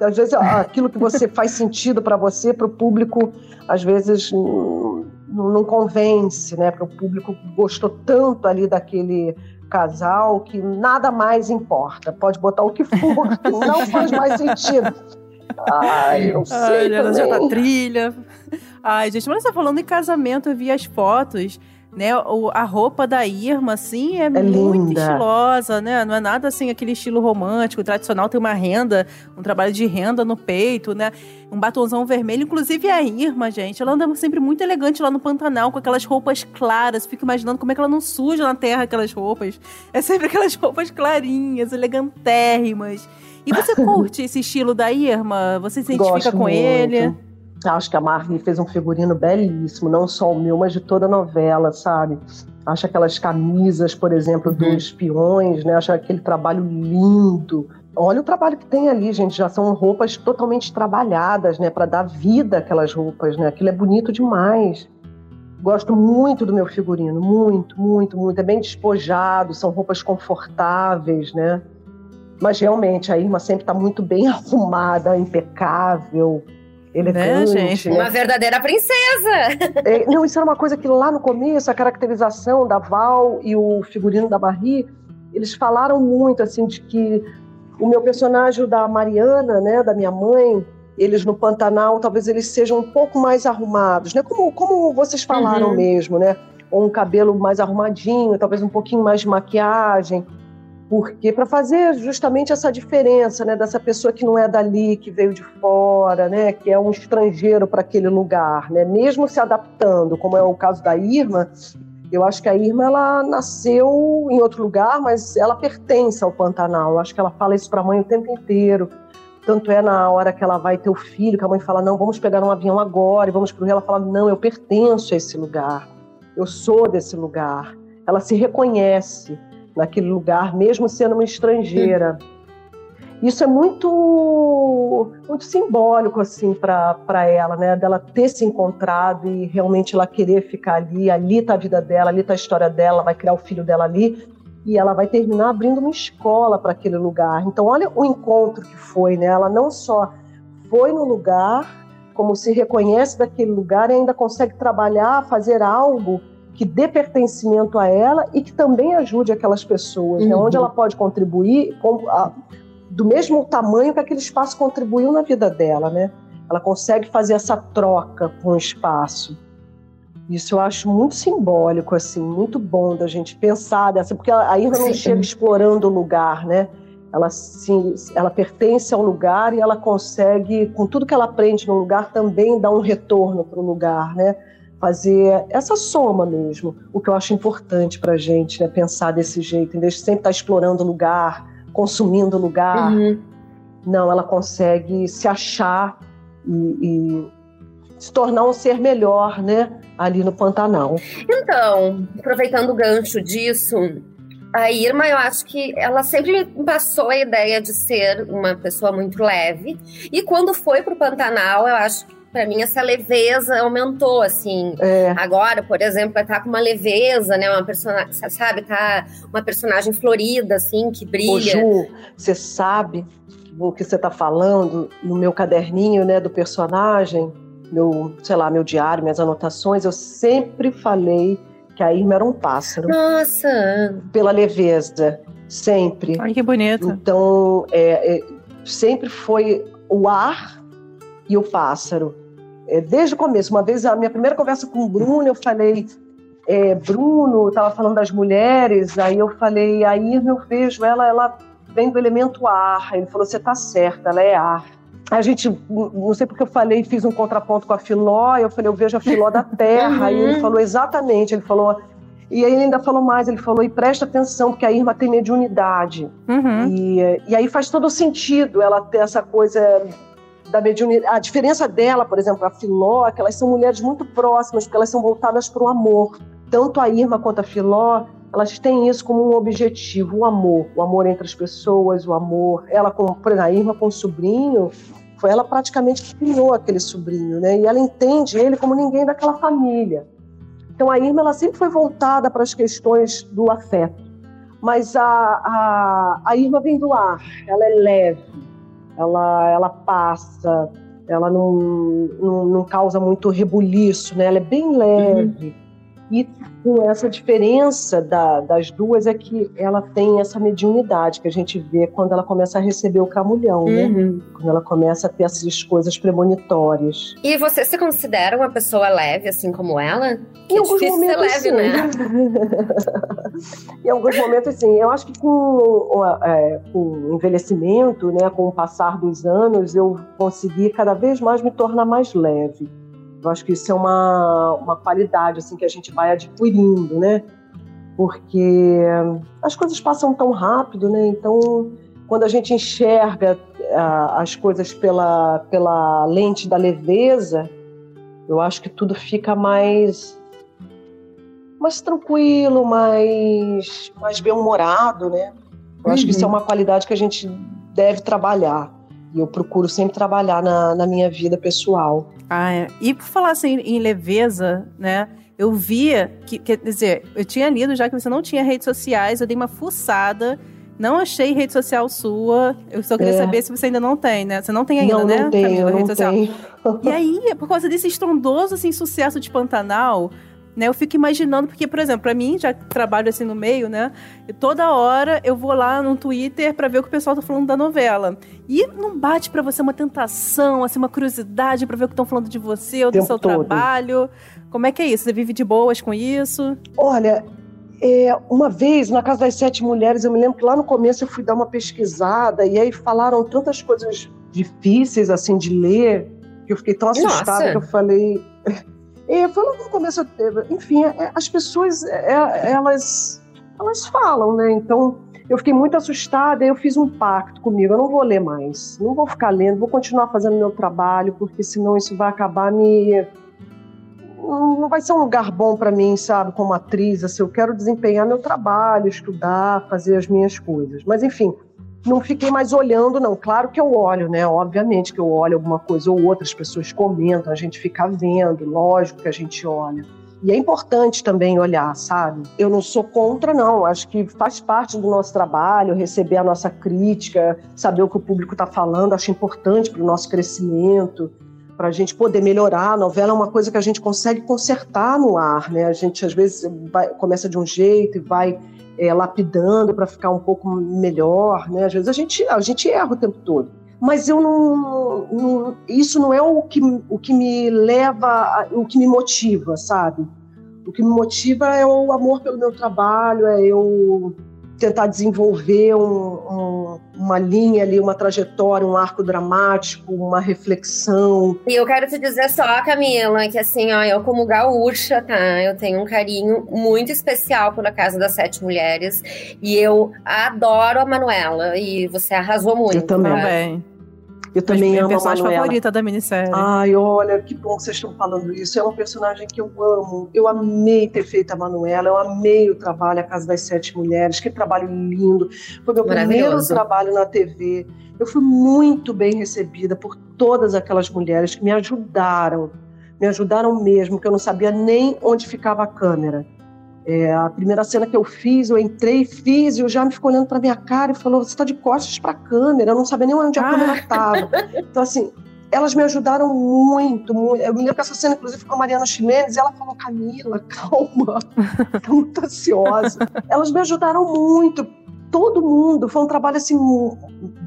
Às vezes aquilo que você faz sentido para você, para o público, às vezes não, convence, né? Porque o público gostou tanto ali daquele casal que nada mais importa. Pode botar o que for, que não faz mais sentido. Ai, eu sei Ai, já tá trilha. Ai, gente, mas você tá falando em casamento, eu vi as fotos né? O, a roupa da Irma, assim, é, é muito linda. estilosa, né? Não é nada assim, aquele estilo romântico, tradicional, tem uma renda, um trabalho de renda no peito, né? Um batonzão vermelho. Inclusive a Irma, gente, ela anda sempre muito elegante lá no Pantanal, com aquelas roupas claras. Fico imaginando como é que ela não suja na terra aquelas roupas. É sempre aquelas roupas clarinhas, elegantérrimas. E você curte esse estilo da Irma? Você se identifica Gosto com muito. ele? Acho que a Marli fez um figurino belíssimo, não só o meu, mas de toda a novela, sabe? Acho aquelas camisas, por exemplo, uhum. dos espiões, né? Acho aquele trabalho lindo. Olha o trabalho que tem ali, gente. Já são roupas totalmente trabalhadas, né? Para dar vida àquelas roupas, né? Aquilo é bonito demais. Gosto muito do meu figurino, muito, muito, muito. É bem despojado, são roupas confortáveis, né? Mas realmente a Irma sempre está muito bem arrumada, impecável elegante. Né, gente? Uma verdadeira princesa! É, não, isso era uma coisa que lá no começo, a caracterização da Val e o figurino da Marie, eles falaram muito, assim, de que o meu personagem da Mariana, né, da minha mãe, eles no Pantanal, talvez eles sejam um pouco mais arrumados, né? Como, como vocês falaram uhum. mesmo, né? Ou um cabelo mais arrumadinho, talvez um pouquinho mais de maquiagem porque para fazer justamente essa diferença, né, dessa pessoa que não é dali, que veio de fora, né, que é um estrangeiro para aquele lugar, né, mesmo se adaptando, como é o caso da Irma, eu acho que a Irma ela nasceu em outro lugar, mas ela pertence ao Pantanal. Eu acho que ela fala isso para a mãe o tempo inteiro. Tanto é na hora que ela vai ter o filho, que a mãe fala: "Não, vamos pegar um avião agora e vamos para o Rio". Ela fala: "Não, eu pertenço a esse lugar. Eu sou desse lugar". Ela se reconhece naquele lugar, mesmo sendo uma estrangeira. Isso é muito muito simbólico assim para ela, né? Dela ter se encontrado e realmente ela querer ficar ali, ali está a vida dela, ali está a história dela, vai criar o filho dela ali e ela vai terminar abrindo uma escola para aquele lugar. Então olha o encontro que foi, né? Ela não só foi no lugar, como se reconhece daquele lugar e ainda consegue trabalhar, fazer algo que dê pertencimento a ela e que também ajude aquelas pessoas, uhum. né? onde ela pode contribuir com a, do mesmo tamanho que aquele espaço contribuiu na vida dela, né? Ela consegue fazer essa troca com o espaço. Isso eu acho muito simbólico, assim, muito bom da gente pensar dessa, porque a Irma não chega explorando o lugar, né? Ela, sim, ela pertence ao lugar e ela consegue, com tudo que ela aprende no lugar, também dar um retorno para o lugar, né? Fazer essa soma mesmo, o que eu acho importante para a gente, né? pensar desse jeito, em vez de sempre estar tá explorando o lugar, consumindo o lugar. Uhum. Não, ela consegue se achar e, e, se tornar um ser melhor, né? ali no Pantanal. Então, aproveitando o gancho disso, a Irma, eu acho que ela sempre me passou a ideia de ser uma pessoa muito leve. E quando foi pro Pantanal, eu acho que para mim essa leveza aumentou assim. É. Agora, por exemplo, tá com uma leveza, né, uma personagem, sabe, tá uma personagem florida assim, que Ô, brilha. Ju, você sabe o que você está falando no meu caderninho, né, do personagem, meu, sei lá, meu diário, minhas anotações, eu sempre falei que a Irma era um pássaro, Nossa, pela leveza, sempre. Ai, que bonito. Então, é, é, sempre foi o ar e o pássaro. É, desde o começo, uma vez, a minha primeira conversa com o Bruno, eu falei, é, Bruno, estava falando das mulheres, aí eu falei, a Irma, eu vejo ela, ela vem do elemento ar. Ele falou, você está certa, ela é ar. A gente, não sei porque eu falei, fiz um contraponto com a Filó, eu falei, eu vejo a Filó da terra, e ele falou exatamente, ele falou, e aí ele ainda falou mais, ele falou, e presta atenção, porque a Irma tem mediunidade. Uhum. E, e aí faz todo sentido ela ter essa coisa da mediunidade. A diferença dela, por exemplo, a Filó, é que elas são mulheres muito próximas, porque elas são voltadas para o amor. Tanto a Irma quanto a Filó, elas têm isso como um objetivo, o amor. O amor entre as pessoas, o amor. Ela, com, por exemplo, a Irma com o sobrinho, foi ela praticamente que criou aquele sobrinho, né? E ela entende ele como ninguém daquela família. Então a Irma, ela sempre foi voltada para as questões do afeto. Mas a, a, a Irma vem do ar, ela é leve, ela, ela passa, ela não, não, não causa muito rebuliço, né? Ela é bem leve. E com essa diferença da- das duas é que ela tem essa mediunidade que a gente vê quando ela começa a receber o camulhão, né? Uhum. Quando ela começa a ter essas coisas premonitórias. E você se considera uma pessoa leve, assim como ela? Em é alguns momentos, leve, né? sim. em alguns momentos, sim. Eu acho que com, o- é, com o envelhecimento, né, com o passar dos anos, eu consegui cada vez mais me tornar mais leve. Eu acho que isso é uma, uma qualidade assim que a gente vai adquirindo, né? Porque as coisas passam tão rápido, né? Então, quando a gente enxerga ah, as coisas pela, pela lente da leveza, eu acho que tudo fica mais mais tranquilo, mais mais bem-humorado, né? Eu acho que isso é uma qualidade que a gente deve trabalhar. E eu procuro sempre trabalhar na, na minha vida pessoal. Ah, é. E por falar assim em leveza, né? Eu via que, quer dizer, eu tinha lido já que você não tinha redes sociais, eu dei uma fuçada, não achei rede social sua. Eu só queria É. saber se você ainda não tem, né? Você não tem ainda, não, né? não tenho, Camila, não tenho. E aí, por causa desse estrondoso assim, sucesso de Pantanal, né? Eu fico imaginando, porque, por exemplo, pra mim, já que trabalho assim no meio, né? e toda hora eu vou lá no Twitter pra ver o que o pessoal tá falando da novela. E não bate pra você uma tentação, assim, uma curiosidade pra ver o que estão falando de você ou do seu todo. trabalho. Como é que é isso? Você vive de boas com isso? Olha, é, uma vez, na Casa das Sete Mulheres, eu me lembro que lá no começo eu fui dar uma pesquisada e aí falaram tantas coisas difíceis, assim, de ler, que eu fiquei tão assustada Nossa. que eu falei... É, foi no começo, enfim, é, as pessoas, é, elas, elas falam, né? Então, eu fiquei muito assustada e eu fiz um pacto comigo, eu não vou ler mais, não vou ficar lendo, vou continuar fazendo meu trabalho, porque senão isso vai acabar me não vai ser um lugar bom para mim, sabe, como atriz. Assim, eu quero desempenhar meu trabalho, estudar, fazer as minhas coisas. Mas, enfim, não fiquei mais olhando, não. Claro que eu olho, né? Obviamente que eu olho alguma coisa ou outra, as pessoas comentam, a gente fica vendo, lógico que a gente olha. E é importante também olhar, sabe? Eu não sou contra, não. Acho que faz parte do nosso trabalho receber a nossa crítica, saber o que o público está falando. Acho importante para o nosso crescimento para a gente poder melhorar. A novela é uma coisa que a gente consegue consertar no ar, né? A gente às vezes vai- começa de um jeito e vai é, lapidando para ficar um pouco melhor, né? Às vezes a gente a gente erra o tempo todo. Mas eu não, não- isso não é o que, o que me leva, o que me motiva, sabe? O que me motiva é o amor pelo meu trabalho, é eu tentar desenvolver um- um- uma linha ali, uma trajetória, um arco dramático, uma reflexão. E eu quero te dizer só, Camila, que assim, ó, eu como gaúcha, tá? Eu tenho um carinho muito especial pela Casa das Sete Mulheres. E eu adoro a Manuela. E você arrasou muito. Eu também. tá? Eu também Minha amo a personagem Manuela. favorita da minissérie. Ai, olha, que bom que vocês estão falando isso. É um personagem que eu amo. Eu amei ter feito a Manuela, eu amei o trabalho A Casa das Sete Mulheres. Que trabalho lindo. Foi meu primeiro trabalho na TV. Eu fui muito bem recebida por todas aquelas mulheres que me ajudaram. Me ajudaram mesmo, que eu não sabia nem onde ficava a câmera. É, a primeira cena que eu fiz, eu entrei, fiz, e o já me ficou olhando para minha cara e falou: Você está de costas para a câmera. Eu não sabia nem onde a Ah. câmera estava. Então, assim, elas me ajudaram muito, muito. Eu me lembro que essa cena, inclusive, com a Mariana Ximenes, e ela falou: Camila, calma, tô muito ansiosa. Elas me ajudaram muito. Todo mundo. Foi um trabalho, assim,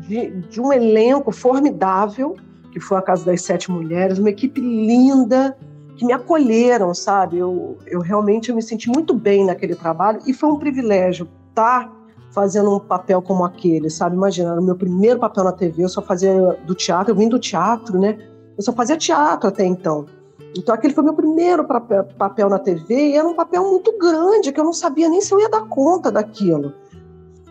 de, de um elenco formidável, que foi a Casa das Sete Mulheres, uma equipe linda que me acolheram, sabe? Eu, eu realmente eu me senti muito bem naquele trabalho e foi um privilégio estar fazendo um papel como aquele, sabe? Imagina, era o meu primeiro papel na TV, eu só fazia do teatro, eu vim do teatro, né? Eu só fazia teatro até então. Então aquele foi meu primeiro papel na TV e era um papel muito grande, que eu não sabia nem se eu ia dar conta daquilo.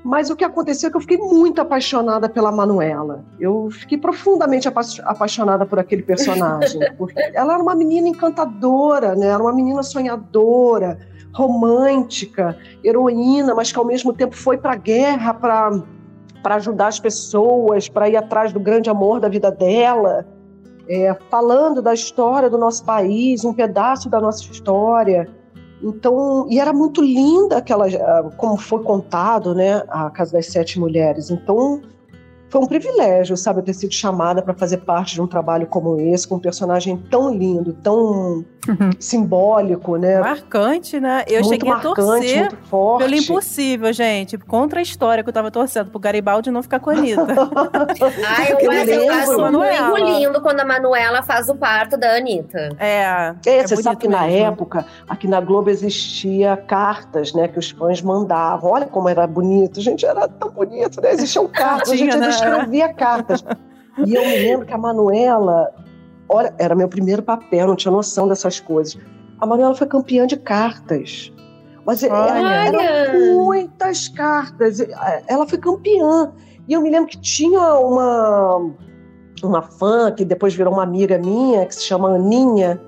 Mas o que aconteceu é que eu fiquei muito apaixonada pela Manuela. Eu fiquei profundamente apa apaixonada por aquele personagem. Porque ela era uma menina encantadora, né? Era uma menina sonhadora, romântica, heroína, mas que ao mesmo tempo foi para a guerra para ajudar as pessoas, para ir atrás do grande amor da vida dela. É, falando da história do nosso país, um pedaço da nossa história. Então, e era muito linda aquela, como foi contado, né, a Casa das Sete Mulheres. Então, foi um privilégio, sabe, eu ter sido chamada para fazer parte de um trabalho como esse, com um personagem tão lindo, tão simbólico, né? Marcante, né? Eu muito cheguei a marcante, torcer muito forte. pelo impossível, gente. Contra a história que eu tava torcendo, pro Garibaldi não ficar com a Anitta. Ai, eu, mas eu muito lindo quando a Manuela faz o parto da Anitta. É. É, é você sabe que na época, aqui na Globo existia cartas, né, que os fãs mandavam. Olha como era bonito, gente, era tão bonito, né? Existiam cartas, a gente né? Escrevia cartas. E eu me lembro que a Manuela, olha, era meu primeiro papel, não tinha noção dessas coisas. A Manuela foi campeã de cartas. Mas era- Olha. eram muitas cartas. Ela foi campeã. E eu me lembro que tinha uma, uma fã, que depois virou uma amiga minha, que se chama Aninha,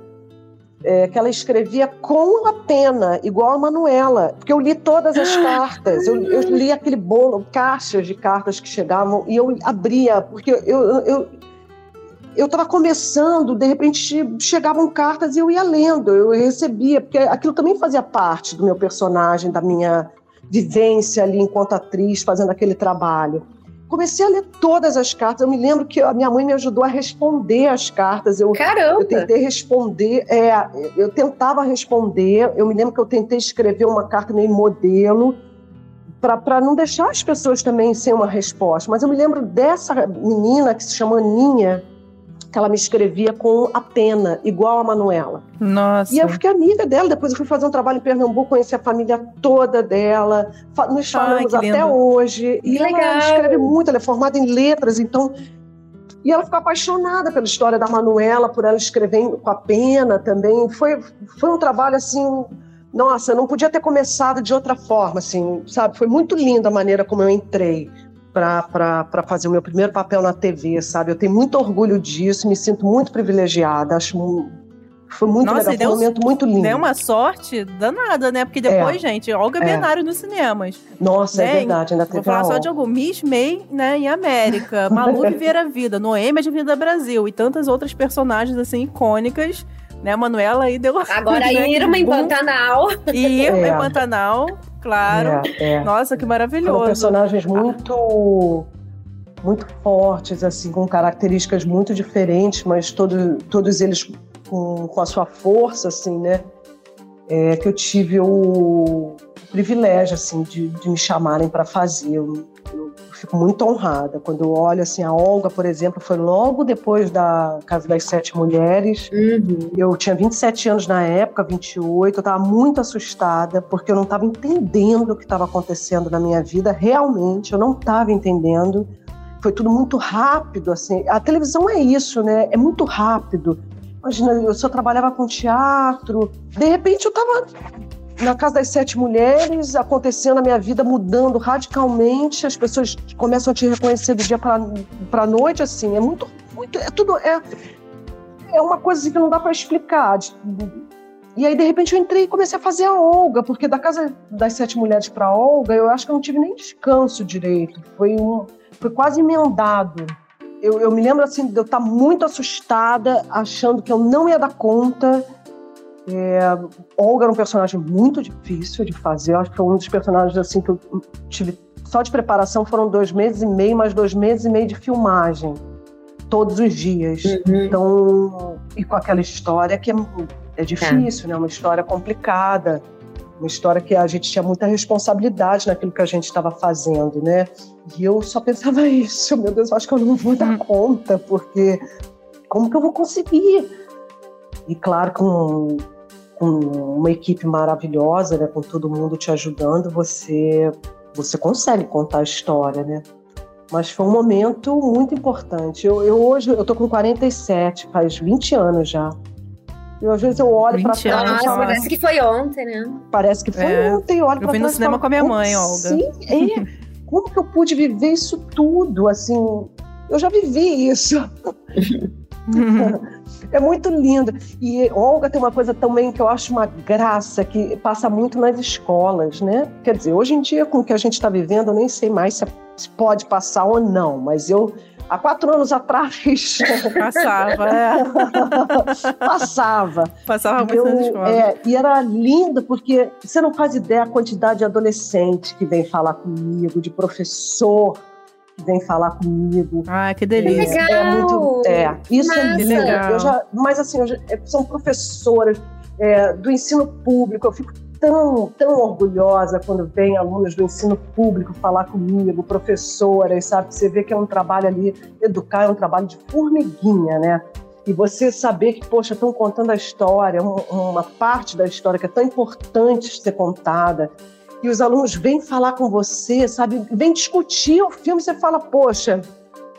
é, que ela escrevia com a pena, igual a Manuela. Porque eu li todas as cartas. Eu, eu li aquele bolo, caixas de cartas que chegavam, e eu abria, porque eu. eu, eu eu estava começando, de repente chegavam cartas e eu ia lendo, eu recebia, porque aquilo também fazia parte do meu personagem, da minha vivência ali enquanto atriz, fazendo aquele trabalho. Comecei a ler todas as cartas. Eu me lembro que a minha mãe me ajudou a responder as cartas. Eu, Caramba! eu tentei responder, é, eu tentava responder. Eu me lembro que eu tentei escrever uma carta meio modelo para não deixar as pessoas também sem uma resposta. Mas eu me lembro dessa menina que se chama Aninha, que ela me escrevia com a pena, igual a Manuela. Nossa. E eu fiquei amiga dela. Depois eu fui fazer um trabalho em Pernambuco, conheci a família toda dela. Nos Ai, falamos que até hoje. E Que ela legal. escreve muito, ela é formada em letras, então. E ela ficou apaixonada pela história da Manuela, por ela escrever com a pena também. Foi, foi um trabalho assim. Nossa, não podia ter começado de outra forma, assim, sabe? Foi muito linda a maneira como eu entrei para fazer o meu primeiro papel na TV, sabe? Eu tenho muito orgulho disso, me sinto muito privilegiada. Acho foi muito Nossa, legal, foi um momento muito lindo. Deu uma sorte danada, né? Porque depois, gente, Olga É. Benário nos cinemas. Nossa, né? é verdade, ainda Vou teve falar a só de algum. Miss May, né, em América. Malu Viver a Vida, Noêmia de Vida Brasil e tantas outras personagens, assim, icônicas. Né, Manuela aí deu... Agora né, Irma em boom. Pantanal. Irma É. em Pantanal, claro. É, é. Nossa, que maravilhoso. personagens muito muito fortes, assim, com características muito diferentes, mas todo, todos eles com, com a sua força, assim, né? É, que eu tive o privilégio, assim, de, de me chamarem para fazer. Eu, eu fico muito honrada. Quando eu olho, assim, a Olga, por exemplo, foi logo depois da Casa das Sete Mulheres. Eu tinha 27 anos na época, 28, eu estava muito assustada, porque eu não estava entendendo o que estava acontecendo na minha vida, realmente, eu não estava entendendo. Foi tudo muito rápido, assim. A televisão é isso, né? É muito rápido. Imagina, eu só trabalhava com teatro, de repente eu estava na Casa das Sete Mulheres, acontecendo a minha vida mudando radicalmente, as pessoas começam a te reconhecer do dia para a noite, assim, é muito, muito, é tudo, é, é uma coisa assim que não dá para explicar. E aí, de repente, eu entrei e comecei a fazer a Olga, porque da Casa das Sete Mulheres para a Olga, eu acho que eu não tive nem descanso direito, foi, um, foi quase emendado. Eu, eu me lembro, assim, de eu estar muito assustada, achando que eu não ia dar conta, é, Olga era um personagem muito difícil de fazer. Eu acho que foi um dos personagens assim que eu tive só de preparação foram dois meses e meio, mais dois meses e meio de filmagem todos os dias. Uhum. Então, e com aquela história que é, é difícil, é. né? Uma história complicada, uma história que a gente tinha muita responsabilidade naquilo que a gente estava fazendo, né? E eu só pensava isso, meu Deus, eu acho que eu não vou dar uhum. conta, porque como que eu vou conseguir? E claro, com com uma equipe maravilhosa, né, com todo mundo te ajudando, você você consegue contar a história, né? Mas foi um momento muito importante. Eu, eu hoje eu tô com 47, faz 20 anos já. E às vezes eu olho para trás. Nossa, parece que foi ontem, né? Parece que foi é. ontem. Eu olho Eu vi no cinema falo, com a minha mãe, Olga. Sim, é. Como que eu pude viver isso tudo? Assim, eu já vivi isso. é muito lindo. E Olga tem uma coisa também que eu acho uma graça, que passa muito nas escolas, né? Quer dizer, hoje em dia, com o que a gente está vivendo, eu nem sei mais se pode passar ou não, mas eu há quatro anos atrás. Passava, é. Passava. Passava muito eu, na escola. É, e era lindo, porque você não faz ideia a quantidade de adolescente que vem falar comigo, de professor vem falar comigo. Ah, que delícia. É, é muito. É, isso é Nossa. é legal. Eu já, mas assim, já, é, são professoras é, do ensino público, eu fico tão, tão orgulhosa quando vem alunos do ensino público falar comigo, professoras, sabe? Você vê que é um trabalho ali, educar é um trabalho de formiguinha, né? E você saber que, poxa, estão contando a história, uma parte da história que é tão importante ser contada, e os alunos vêm falar com você, sabe? Vêm discutir o filme, você fala, poxa,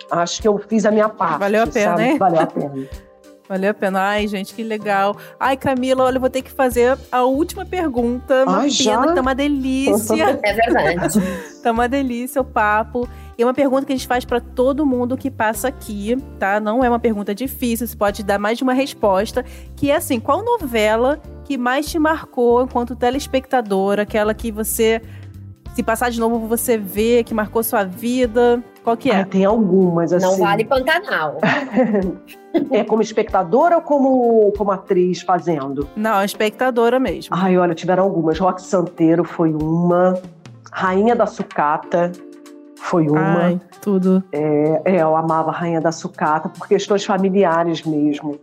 acho que eu fiz a minha parte. Valeu a pena, sabe? hein? Valeu a pena. Valeu a pena. Ai, gente, que legal. Ai, Camila, olha, eu vou ter que fazer a última pergunta. Uma Ai, pena, já? tá uma delícia. É verdade. tá uma delícia o papo. E é uma pergunta que a gente faz para todo mundo que passa aqui, tá? Não é uma pergunta difícil, você pode dar mais de uma resposta, que é assim, qual novela que mais te marcou enquanto telespectadora, aquela que você se passar de novo você vê que marcou sua vida? Qual que é? Ah, tem algumas, assim. Não vale Pantanal. é como espectadora ou como, como atriz fazendo? Não, espectadora mesmo. Ai, olha, tiveram algumas. Rock Santeiro foi uma. Rainha da Sucata foi uma. Ai, tudo. É, é, eu amava a Rainha da Sucata por questões familiares mesmo.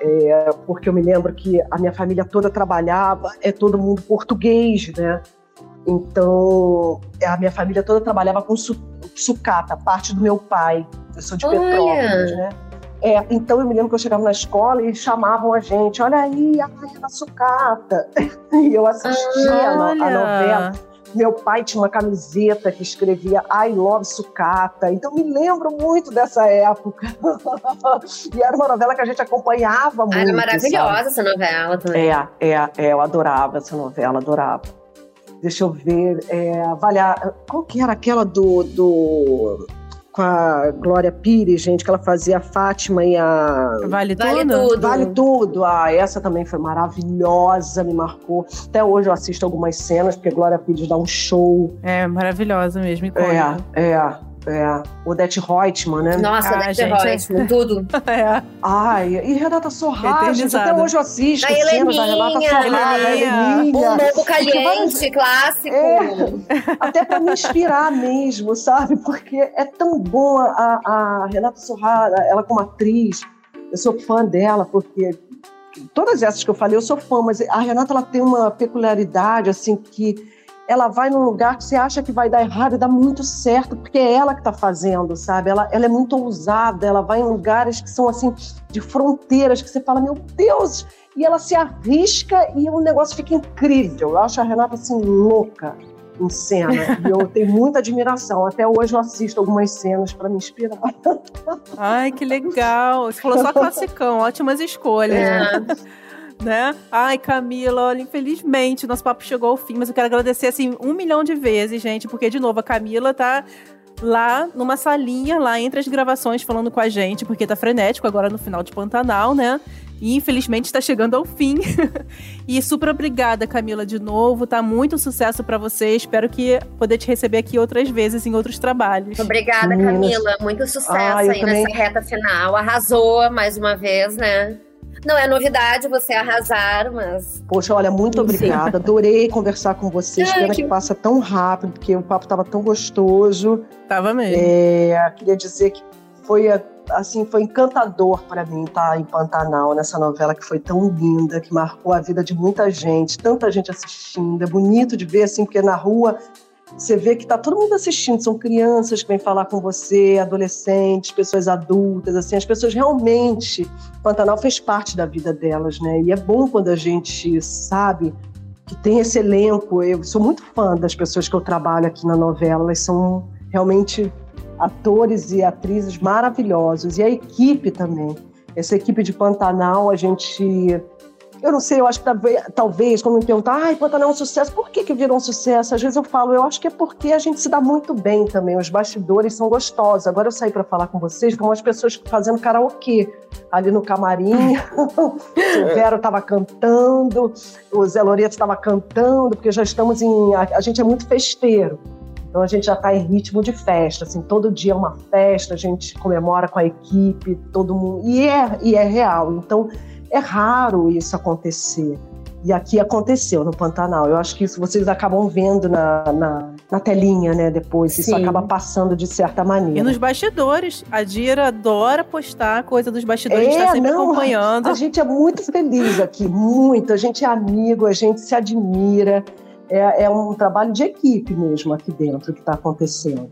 É, porque eu me lembro que a minha família toda trabalhava, é todo mundo português, né? Então, a minha família toda trabalhava com su sucata, parte do meu pai. Eu sou de Olha. Petrópolis, né? É, então eu me lembro que eu chegava na escola e chamavam a gente, olha aí, a rainha da sucata. e eu assistia a, no, a novela. Meu pai tinha uma camiseta que escrevia I love sucata. Então me lembro muito dessa época. e era uma novela que a gente acompanhava muito. Era maravilhosa sabe? essa novela também. É, é, é, eu adorava essa novela, adorava. Deixa eu ver. É, avaliar. Qual que era aquela do, do com a Glória Pires, gente, que ela fazia a Fátima e a. Vale, vale tudo? tudo? Vale tudo. Ah, essa também foi maravilhosa, me marcou. Até hoje eu assisto algumas cenas, porque a Glória Pires dá um show. É, maravilhosa mesmo. Icônica. É, é. É, Odete Reutemann, né? Nossa, ah, Odete Reutemann, tudo. é. Ai, e Renata Sorrah, gente, até hoje eu assisto a cenas da Renata Sorrah, Heleninha. Um novo caliente, clássico. É, até para me inspirar mesmo, sabe? Porque é tão bom a, a Renata Sorrah, ela como atriz, eu sou fã dela, porque todas essas que eu falei, eu sou fã, mas a Renata ela tem uma peculiaridade, assim, que ela vai num lugar que você acha que vai dar errado e dá muito certo, porque é ela que está fazendo, sabe? Ela, ela é muito ousada, ela vai em lugares que são assim, de fronteiras, que você fala, meu Deus! E ela se arrisca e o negócio fica incrível. Eu acho a Renata assim, louca em cena. e eu tenho muita admiração. Até hoje eu assisto algumas cenas para me inspirar. Ai, que legal! Você falou só classicão, ótimas escolhas. É. né? Ai, Camila, olha, infelizmente nosso papo chegou ao fim, mas eu quero agradecer assim um milhão de vezes, gente, porque de novo a Camila tá lá numa salinha, lá entre as gravações, falando com a gente, porque tá frenético agora no final de Pantanal, né? E infelizmente está chegando ao fim. e super obrigada, Camila, de novo. Tá muito sucesso para você. Espero que poder te receber aqui outras vezes em outros trabalhos. Obrigada, Camila. Muito sucesso ah, aí também... nessa reta final. Arrasou mais uma vez, né? Não é novidade você arrasar, mas. Poxa, olha, muito obrigada. Adorei conversar com vocês. Pena que... que passa tão rápido, porque o papo estava tão gostoso. Tava mesmo. É, queria dizer que foi assim foi encantador para mim estar em Pantanal nessa novela que foi tão linda, que marcou a vida de muita gente, tanta gente assistindo. É bonito de ver assim, porque na rua você vê que tá todo mundo assistindo, são crianças que vêm falar com você, adolescentes, pessoas adultas, assim, as pessoas realmente, Pantanal fez parte da vida delas, né? E é bom quando a gente sabe que tem esse elenco. Eu sou muito fã das pessoas que eu trabalho aqui na novela, elas são realmente atores e atrizes maravilhosos e a equipe também. Essa equipe de Pantanal, a gente eu não sei, eu acho que talvez, talvez quando me perguntar, ai, Pantanal é um sucesso, por que, que virou um sucesso? Às vezes eu falo, eu acho que é porque a gente se dá muito bem também, os bastidores são gostosos. Agora eu saí para falar com vocês, com as pessoas fazendo karaokê ali no camarim. o Silvério estava cantando, o Zé Loreto estava cantando, porque já estamos em. A, a gente é muito festeiro. Então a gente já está em ritmo de festa, assim, todo dia é uma festa, a gente comemora com a equipe, todo mundo. E é, e é real. Então é raro isso acontecer. E aqui aconteceu no Pantanal. Eu acho que isso vocês acabam vendo na, na, na telinha, né? Depois. Sim. Isso acaba passando de certa maneira. E nos bastidores. A Dira adora postar coisa dos bastidores, é, está sempre não, acompanhando. A gente é muito feliz aqui, muito. A gente é amigo, a gente se admira é, é um trabalho de equipe mesmo aqui dentro que está acontecendo.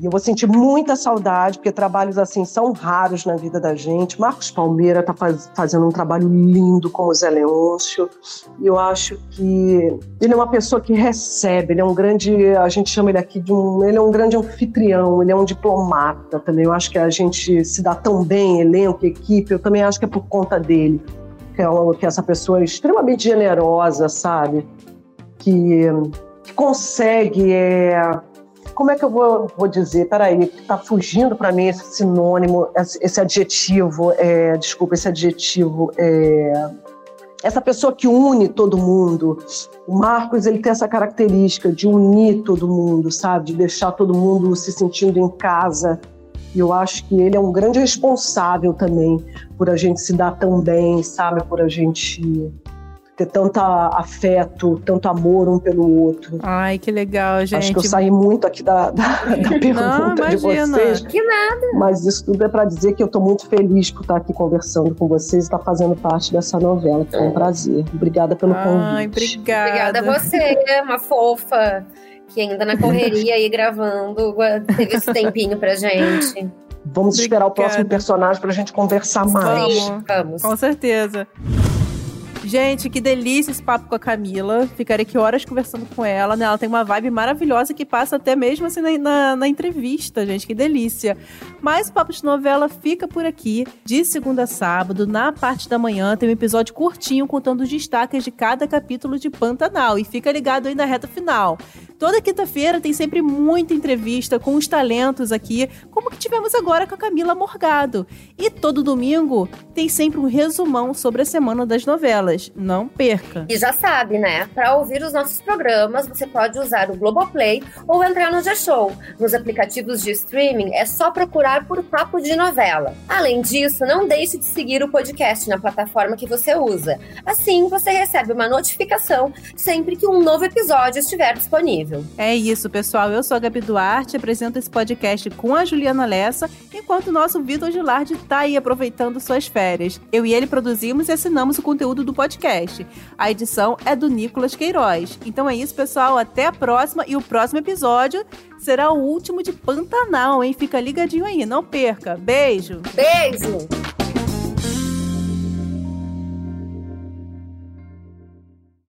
E eu vou sentir muita saudade, porque trabalhos assim são raros na vida da gente. Marcos Palmeira está faz, fazendo um trabalho lindo com o Zé Leôncio. E eu acho que ele é uma pessoa que recebe, ele é um grande, a gente chama ele aqui de um, ele é um grande anfitrião, ele é um diplomata também. Eu acho que a gente se dá tão bem, elenco, equipe, eu também acho que é por conta dele. Que, é uma, que essa pessoa é extremamente generosa, sabe? que, que consegue. É, como é que eu vou, vou dizer? Peraí, está fugindo para mim esse sinônimo, esse adjetivo, é, desculpa, esse adjetivo. É, essa pessoa que une todo mundo. O Marcos ele tem essa característica de unir todo mundo, sabe? De deixar todo mundo se sentindo em casa. E eu acho que ele é um grande responsável também por a gente se dar tão bem, sabe? Por a gente ter tanto afeto, tanto amor um pelo outro. Ai, que legal, gente. Acho que eu saí muito aqui da, da, da pergunta Não, de vocês. Que nada. Mas isso tudo é para dizer que eu estou muito feliz por estar aqui conversando com vocês e estar fazendo parte dessa novela. Foi um prazer. Obrigada pelo Ai, convite. Ai, obrigada. Obrigada a você, uma fofa, que ainda na correria aí gravando, teve esse tempinho pra gente. Vamos Obrigada. esperar o próximo personagem para a gente conversar mais. Vamos, vamos. Com certeza. Gente, que delícia esse papo com a Camila. Ficarei aqui horas conversando com ela, né? Ela tem uma vibe maravilhosa que passa até mesmo assim na, na, na entrevista, gente. Que delícia. Mas o Papo de Novela fica por aqui. De segunda a sábado, na parte da manhã, tem um episódio curtinho contando os destaques de cada capítulo de Pantanal. E fica ligado aí na reta final. Toda quinta-feira tem sempre muita entrevista com os talentos aqui, como que tivemos agora com a Camila Morgado. E todo domingo tem sempre um resumão sobre a semana das novelas. Não perca. E já sabe, né? Para ouvir os nossos programas, você pode usar o Globoplay ou entrar no G-Show. Nos aplicativos de streaming é só procurar por Papo de Novela. Além disso, não deixe de seguir o podcast na plataforma que você usa. Assim, você recebe uma notificação sempre que um novo episódio estiver disponível. É isso, pessoal. Eu sou a Gabi Duarte, apresento esse podcast com a Juliana Lessa, enquanto o nosso Vitor Gilardi está aí aproveitando suas férias. Eu e ele produzimos e assinamos o conteúdo do podcast. A edição é do Nicolas Queiroz. Então é isso, pessoal. Até a próxima e o próximo episódio será o último de Pantanal, hein? Fica ligadinho aí, não perca. Beijo! Beijo!